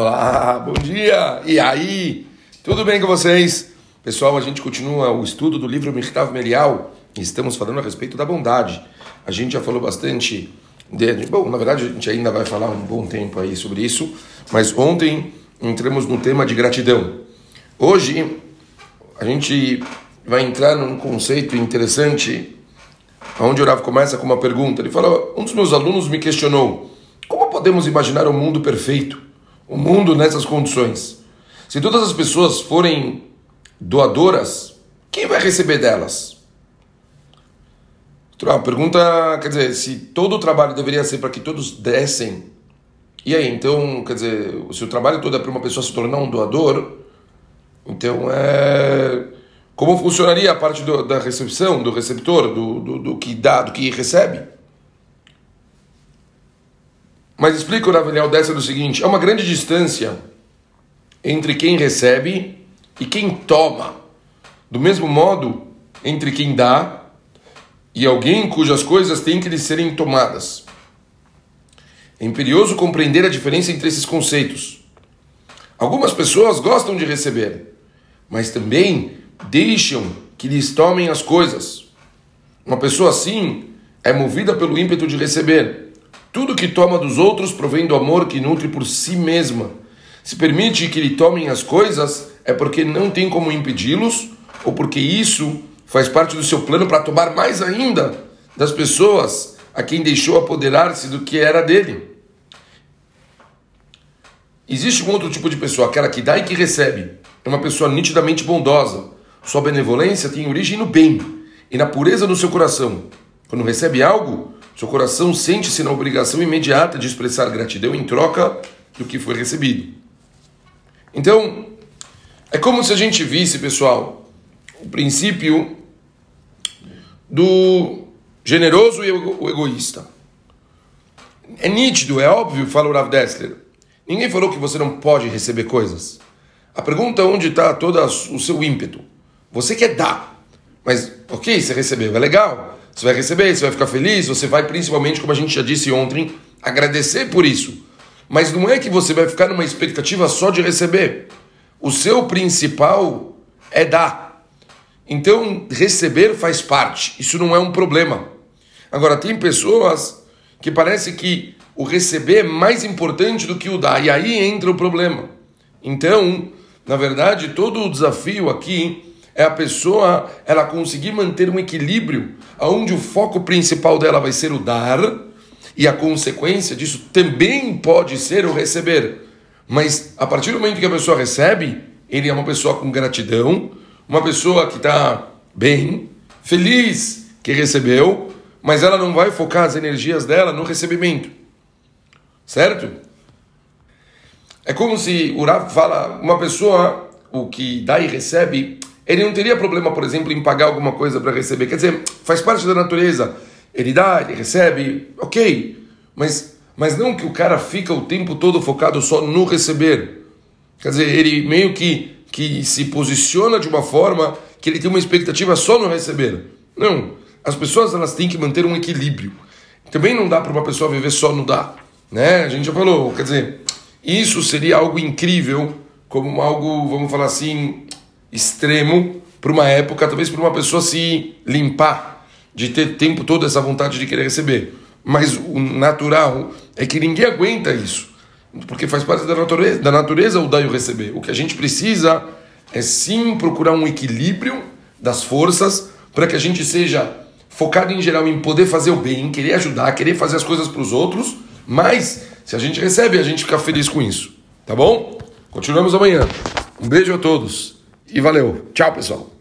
Olá, bom dia! E aí? Tudo bem com vocês? Pessoal, a gente continua o estudo do livro Mirtav Melial e estamos falando a respeito da bondade. A gente já falou bastante de, bom, na verdade a gente ainda vai falar um bom tempo aí sobre isso, mas ontem entramos no tema de gratidão. Hoje a gente vai entrar num conceito interessante, onde o Rav começa com uma pergunta. Ele fala: um dos meus alunos me questionou como podemos imaginar um mundo perfeito o mundo nessas condições. Se todas as pessoas forem doadoras, quem vai receber delas? A pergunta, quer dizer, se todo o trabalho deveria ser para que todos dessem, e aí, então, quer dizer, se o trabalho todo é para uma pessoa se tornar um doador, então é. Como funcionaria a parte do, da recepção, do receptor, do, do, do que dá, do que recebe? Mas explica o Raveliel dessa do seguinte: é uma grande distância entre quem recebe e quem toma. Do mesmo modo, entre quem dá e alguém cujas coisas têm que lhe serem tomadas. É imperioso compreender a diferença entre esses conceitos. Algumas pessoas gostam de receber, mas também deixam que lhes tomem as coisas. Uma pessoa assim é movida pelo ímpeto de receber tudo que toma dos outros provém do amor que nutre por si mesma. Se permite que lhe tomem as coisas, é porque não tem como impedi-los, ou porque isso faz parte do seu plano para tomar mais ainda das pessoas a quem deixou apoderar-se do que era dele. Existe um outro tipo de pessoa, aquela que dá e que recebe. É uma pessoa nitidamente bondosa. Sua benevolência tem origem no bem e na pureza do seu coração. Quando recebe algo, seu coração sente-se na obrigação imediata de expressar gratidão em troca do que foi recebido. Então, é como se a gente visse, pessoal, o princípio do generoso e o egoísta. É nítido, é óbvio, fala o Rav Dessler. Ninguém falou que você não pode receber coisas. A pergunta é onde está todo o seu ímpeto. Você quer dar, mas ok, você recebeu, é legal. Você vai receber, você vai ficar feliz, você vai principalmente, como a gente já disse ontem, agradecer por isso. Mas não é que você vai ficar numa expectativa só de receber. O seu principal é dar. Então, receber faz parte. Isso não é um problema. Agora, tem pessoas que parece que o receber é mais importante do que o dar. E aí entra o problema. Então, na verdade, todo o desafio aqui é a pessoa ela conseguir manter um equilíbrio onde o foco principal dela vai ser o dar e a consequência disso também pode ser o receber. Mas a partir do momento que a pessoa recebe, ele é uma pessoa com gratidão, uma pessoa que está bem, feliz que recebeu, mas ela não vai focar as energias dela no recebimento. Certo? É como se o Rav fala, uma pessoa, o que dá e recebe, ele não teria problema, por exemplo, em pagar alguma coisa para receber. Quer dizer, faz parte da natureza. Ele dá, ele recebe, ok. Mas, mas não que o cara fica o tempo todo focado só no receber. Quer dizer, ele meio que, que se posiciona de uma forma que ele tem uma expectativa só no receber. Não. As pessoas elas têm que manter um equilíbrio. Também não dá para uma pessoa viver só no dar. Né? A gente já falou, quer dizer, isso seria algo incrível, como algo, vamos falar assim, extremo para uma época, talvez para uma pessoa se limpar, de ter tempo todo essa vontade de querer receber. Mas o natural é que ninguém aguenta isso, porque faz parte da natureza, da natureza o dar e o receber. O que a gente precisa é sim procurar um equilíbrio das forças para que a gente seja focado em geral em poder fazer o bem, querer ajudar, querer fazer as coisas para os outros, mas se a gente recebe, a gente fica feliz com isso. Tá bom? Continuamos amanhã. Um beijo a todos. E valeu. Tchau, pessoal.